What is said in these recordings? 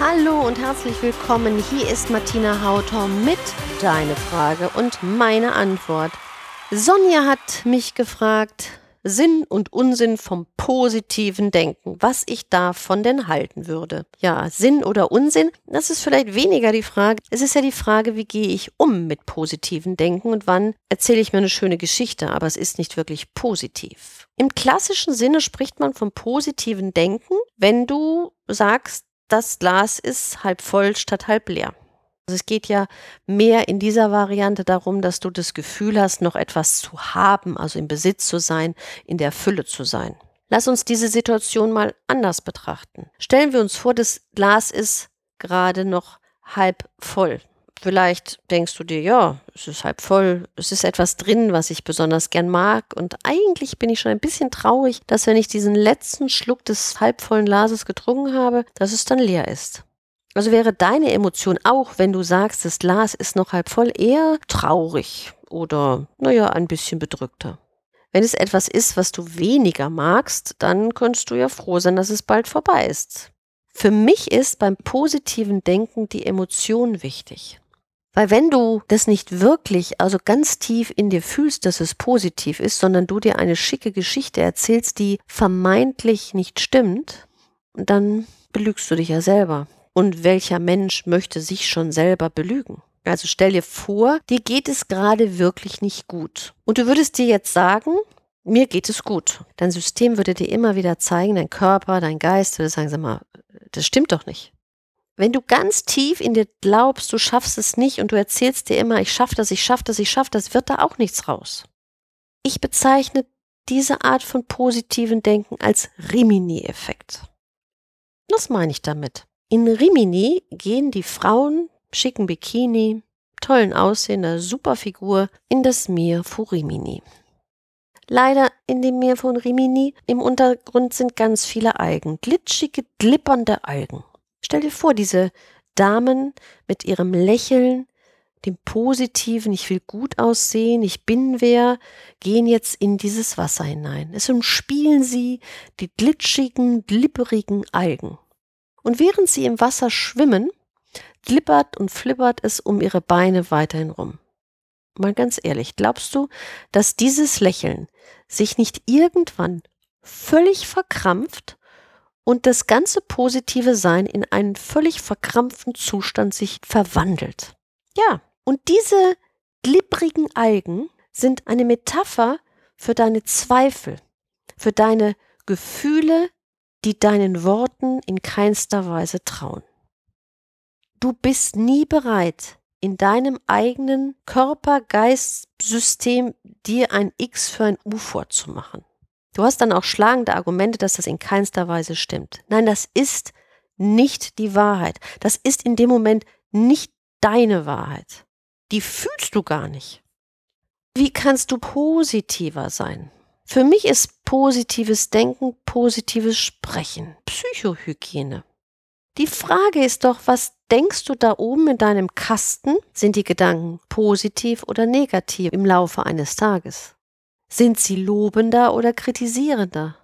Hallo und herzlich willkommen. Hier ist Martina Hautau mit Deine Frage und meine Antwort. Sonja hat mich gefragt, Sinn und Unsinn vom positiven Denken, was ich davon denn halten würde. Ja, Sinn oder Unsinn, das ist vielleicht weniger die Frage. Es ist ja die Frage, wie gehe ich um mit positiven Denken und wann erzähle ich mir eine schöne Geschichte, aber es ist nicht wirklich positiv. Im klassischen Sinne spricht man vom positiven Denken, wenn du sagst, das Glas ist halb voll statt halb leer. Also es geht ja mehr in dieser Variante darum, dass du das Gefühl hast, noch etwas zu haben, also im Besitz zu sein, in der Fülle zu sein. Lass uns diese Situation mal anders betrachten. Stellen wir uns vor, das Glas ist gerade noch halb voll. Vielleicht denkst du dir, ja, es ist halb voll, es ist etwas drin, was ich besonders gern mag. Und eigentlich bin ich schon ein bisschen traurig, dass wenn ich diesen letzten Schluck des halbvollen Glases getrunken habe, dass es dann leer ist. Also wäre deine Emotion auch, wenn du sagst, das Glas ist noch halb voll, eher traurig oder, naja, ein bisschen bedrückter. Wenn es etwas ist, was du weniger magst, dann könntest du ja froh sein, dass es bald vorbei ist. Für mich ist beim positiven Denken die Emotion wichtig. Weil wenn du das nicht wirklich, also ganz tief in dir fühlst, dass es positiv ist, sondern du dir eine schicke Geschichte erzählst, die vermeintlich nicht stimmt, dann belügst du dich ja selber. Und welcher Mensch möchte sich schon selber belügen? Also stell dir vor, dir geht es gerade wirklich nicht gut. Und du würdest dir jetzt sagen, mir geht es gut. Dein System würde dir immer wieder zeigen, dein Körper, dein Geist würde sagen, sag mal, das stimmt doch nicht. Wenn du ganz tief in dir glaubst, du schaffst es nicht und du erzählst dir immer, ich schaffe das, ich schaffe das, ich schaffe das, wird da auch nichts raus. Ich bezeichne diese Art von positiven Denken als Rimini-Effekt. Was meine ich damit? In Rimini gehen die Frauen, schicken Bikini, tollen Aussehender, super Figur in das Meer vor Rimini. Leider in dem Meer von Rimini im Untergrund sind ganz viele Algen, glitschige, glippernde Algen. Stell dir vor, diese Damen mit ihrem Lächeln, dem Positiven, ich will gut aussehen, ich bin wer, gehen jetzt in dieses Wasser hinein. Es umspielen sie die glitschigen, glipperigen Algen. Und während sie im Wasser schwimmen, glippert und flippert es um ihre Beine weiterhin rum. Mal ganz ehrlich, glaubst du, dass dieses Lächeln sich nicht irgendwann völlig verkrampft und das ganze positive Sein in einen völlig verkrampften Zustand sich verwandelt. Ja, und diese glibbrigen Algen sind eine Metapher für deine Zweifel, für deine Gefühle, die deinen Worten in keinster Weise trauen. Du bist nie bereit, in deinem eigenen Körper-Geist-System dir ein X für ein U vorzumachen. Du hast dann auch schlagende Argumente, dass das in keinster Weise stimmt. Nein, das ist nicht die Wahrheit. Das ist in dem Moment nicht deine Wahrheit. Die fühlst du gar nicht. Wie kannst du positiver sein? Für mich ist positives Denken positives Sprechen, Psychohygiene. Die Frage ist doch, was denkst du da oben in deinem Kasten? Sind die Gedanken positiv oder negativ im Laufe eines Tages? Sind sie lobender oder kritisierender?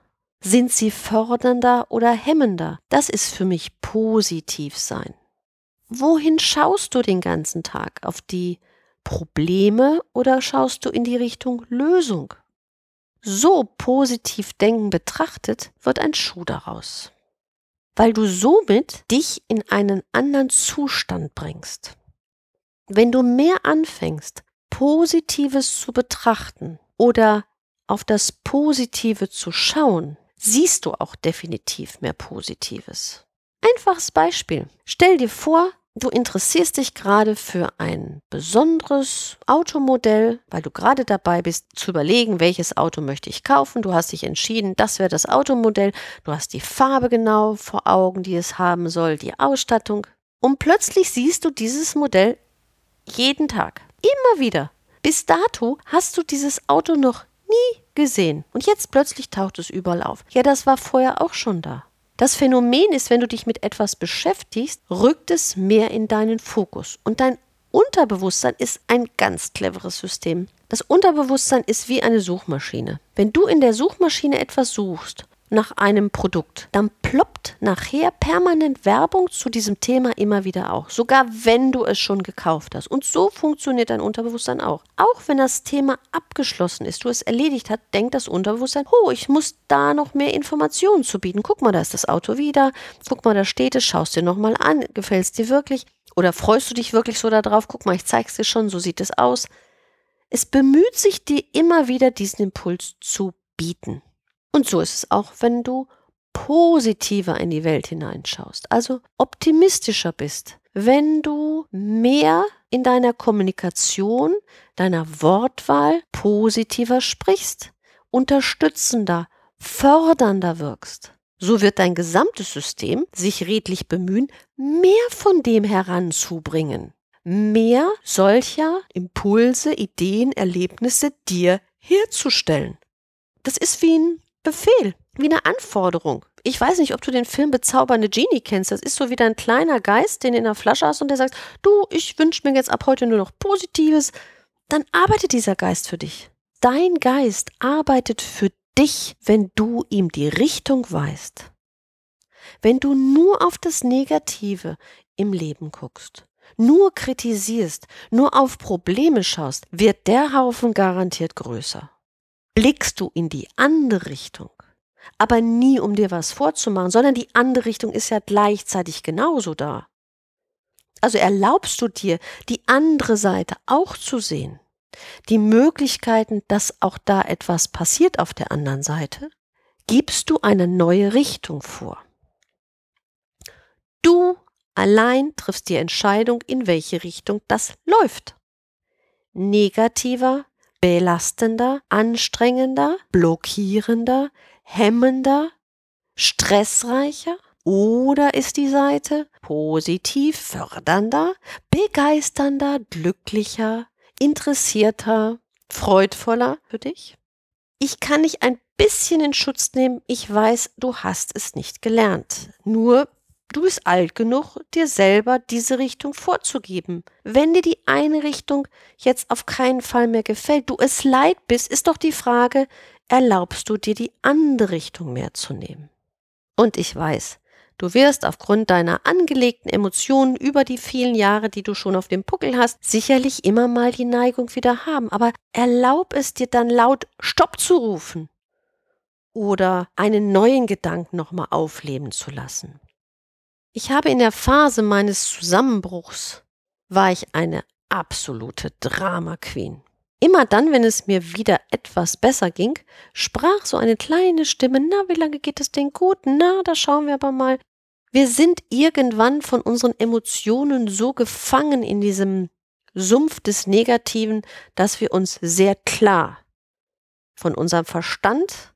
Sind sie fördernder oder hemmender? Das ist für mich positiv sein. Wohin schaust du den ganzen Tag? Auf die Probleme oder schaust du in die Richtung Lösung? So positiv denken betrachtet, wird ein Schuh daraus. Weil du somit dich in einen anderen Zustand bringst. Wenn du mehr anfängst, Positives zu betrachten, oder auf das Positive zu schauen, siehst du auch definitiv mehr Positives. Einfaches Beispiel. Stell dir vor, du interessierst dich gerade für ein besonderes Automodell, weil du gerade dabei bist zu überlegen, welches Auto möchte ich kaufen. Du hast dich entschieden, das wäre das Automodell. Du hast die Farbe genau vor Augen, die es haben soll, die Ausstattung. Und plötzlich siehst du dieses Modell jeden Tag Immer wieder. Bis dato hast du dieses Auto noch nie gesehen. Und jetzt plötzlich taucht es überall auf. Ja, das war vorher auch schon da. Das Phänomen ist, wenn du dich mit etwas beschäftigst, rückt es mehr in deinen Fokus. Und dein Unterbewusstsein ist ein ganz cleveres System. Das Unterbewusstsein ist wie eine Suchmaschine. Wenn du in der Suchmaschine etwas suchst nach einem Produkt, dann ploppt nachher permanent Werbung zu diesem Thema immer wieder auch, sogar wenn du es schon gekauft hast. Und so funktioniert dein Unterbewusstsein auch. Auch wenn das Thema abgeschlossen ist, du es erledigt hast, denkt das Unterbewusstsein, oh, ich muss da noch mehr Informationen zu bieten. Guck mal, da ist das Auto wieder. Guck mal, da steht es, schaust dir nochmal an. Gefällt es dir wirklich? Oder freust du dich wirklich so darauf? Guck mal, ich zeig's dir schon, so sieht es aus. Es bemüht sich dir immer wieder, diesen Impuls zu bieten. Und so ist es auch, wenn du positiver in die Welt hineinschaust, also optimistischer bist, wenn du mehr in deiner Kommunikation, deiner Wortwahl positiver sprichst, unterstützender, fördernder wirkst. So wird dein gesamtes System sich redlich bemühen, mehr von dem heranzubringen, mehr solcher Impulse, Ideen, Erlebnisse dir herzustellen. Das ist wie ein Befehl, wie eine Anforderung. Ich weiß nicht, ob du den Film Bezaubernde Genie kennst. Das ist so wie dein kleiner Geist, den du in der Flasche hast und der sagt, du, ich wünsche mir jetzt ab heute nur noch Positives. Dann arbeitet dieser Geist für dich. Dein Geist arbeitet für dich, wenn du ihm die Richtung weißt. Wenn du nur auf das Negative im Leben guckst, nur kritisierst, nur auf Probleme schaust, wird der Haufen garantiert größer blickst du in die andere Richtung, aber nie um dir was vorzumachen, sondern die andere Richtung ist ja gleichzeitig genauso da. Also erlaubst du dir, die andere Seite auch zu sehen, die Möglichkeiten, dass auch da etwas passiert auf der anderen Seite, gibst du eine neue Richtung vor. Du allein triffst die Entscheidung, in welche Richtung das läuft. Negativer belastender, anstrengender, blockierender, hemmender, stressreicher? Oder ist die Seite positiv fördernder, begeisternder, glücklicher, interessierter, freudvoller für dich? Ich kann dich ein bisschen in Schutz nehmen. Ich weiß, du hast es nicht gelernt. Nur Du bist alt genug, dir selber diese Richtung vorzugeben. Wenn dir die eine Richtung jetzt auf keinen Fall mehr gefällt, du es leid bist, ist doch die Frage, erlaubst du dir die andere Richtung mehr zu nehmen? Und ich weiß, du wirst aufgrund deiner angelegten Emotionen über die vielen Jahre, die du schon auf dem Puckel hast, sicherlich immer mal die Neigung wieder haben, aber erlaub es dir dann laut Stopp zu rufen oder einen neuen Gedanken nochmal aufleben zu lassen. Ich habe in der Phase meines Zusammenbruchs war ich eine absolute Drama Queen. Immer dann, wenn es mir wieder etwas besser ging, sprach so eine kleine Stimme, na, wie lange geht es denn gut? Na, da schauen wir aber mal. Wir sind irgendwann von unseren Emotionen so gefangen in diesem Sumpf des Negativen, dass wir uns sehr klar von unserem Verstand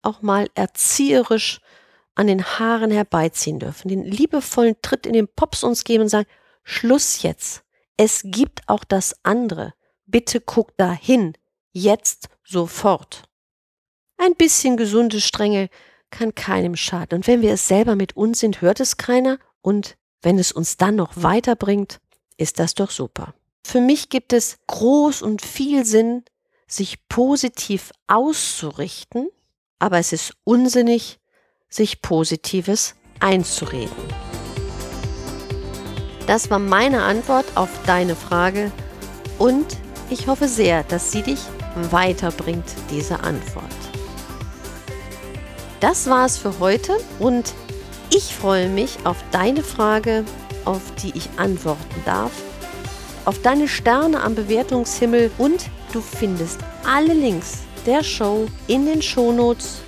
auch mal erzieherisch an den Haaren herbeiziehen dürfen, den liebevollen Tritt in den Pops uns geben und sagen, Schluss jetzt. Es gibt auch das andere. Bitte guck dahin. Jetzt sofort. Ein bisschen gesunde Strenge kann keinem schaden. Und wenn wir es selber mit uns sind, hört es keiner. Und wenn es uns dann noch weiterbringt, ist das doch super. Für mich gibt es groß und viel Sinn, sich positiv auszurichten, aber es ist unsinnig, sich Positives einzureden. Das war meine Antwort auf deine Frage und ich hoffe sehr, dass sie dich weiterbringt, diese Antwort. Das war es für heute und ich freue mich auf deine Frage, auf die ich antworten darf, auf deine Sterne am Bewertungshimmel und du findest alle Links der Show in den Shownotes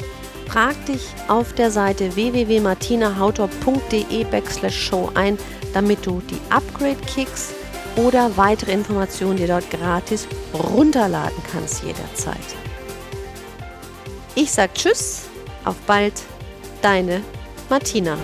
Trag dich auf der Seite www.martinahautor.de backslash show ein, damit du die Upgrade-Kicks oder weitere Informationen dir dort gratis runterladen kannst jederzeit. Ich sag Tschüss, auf bald, deine Martina.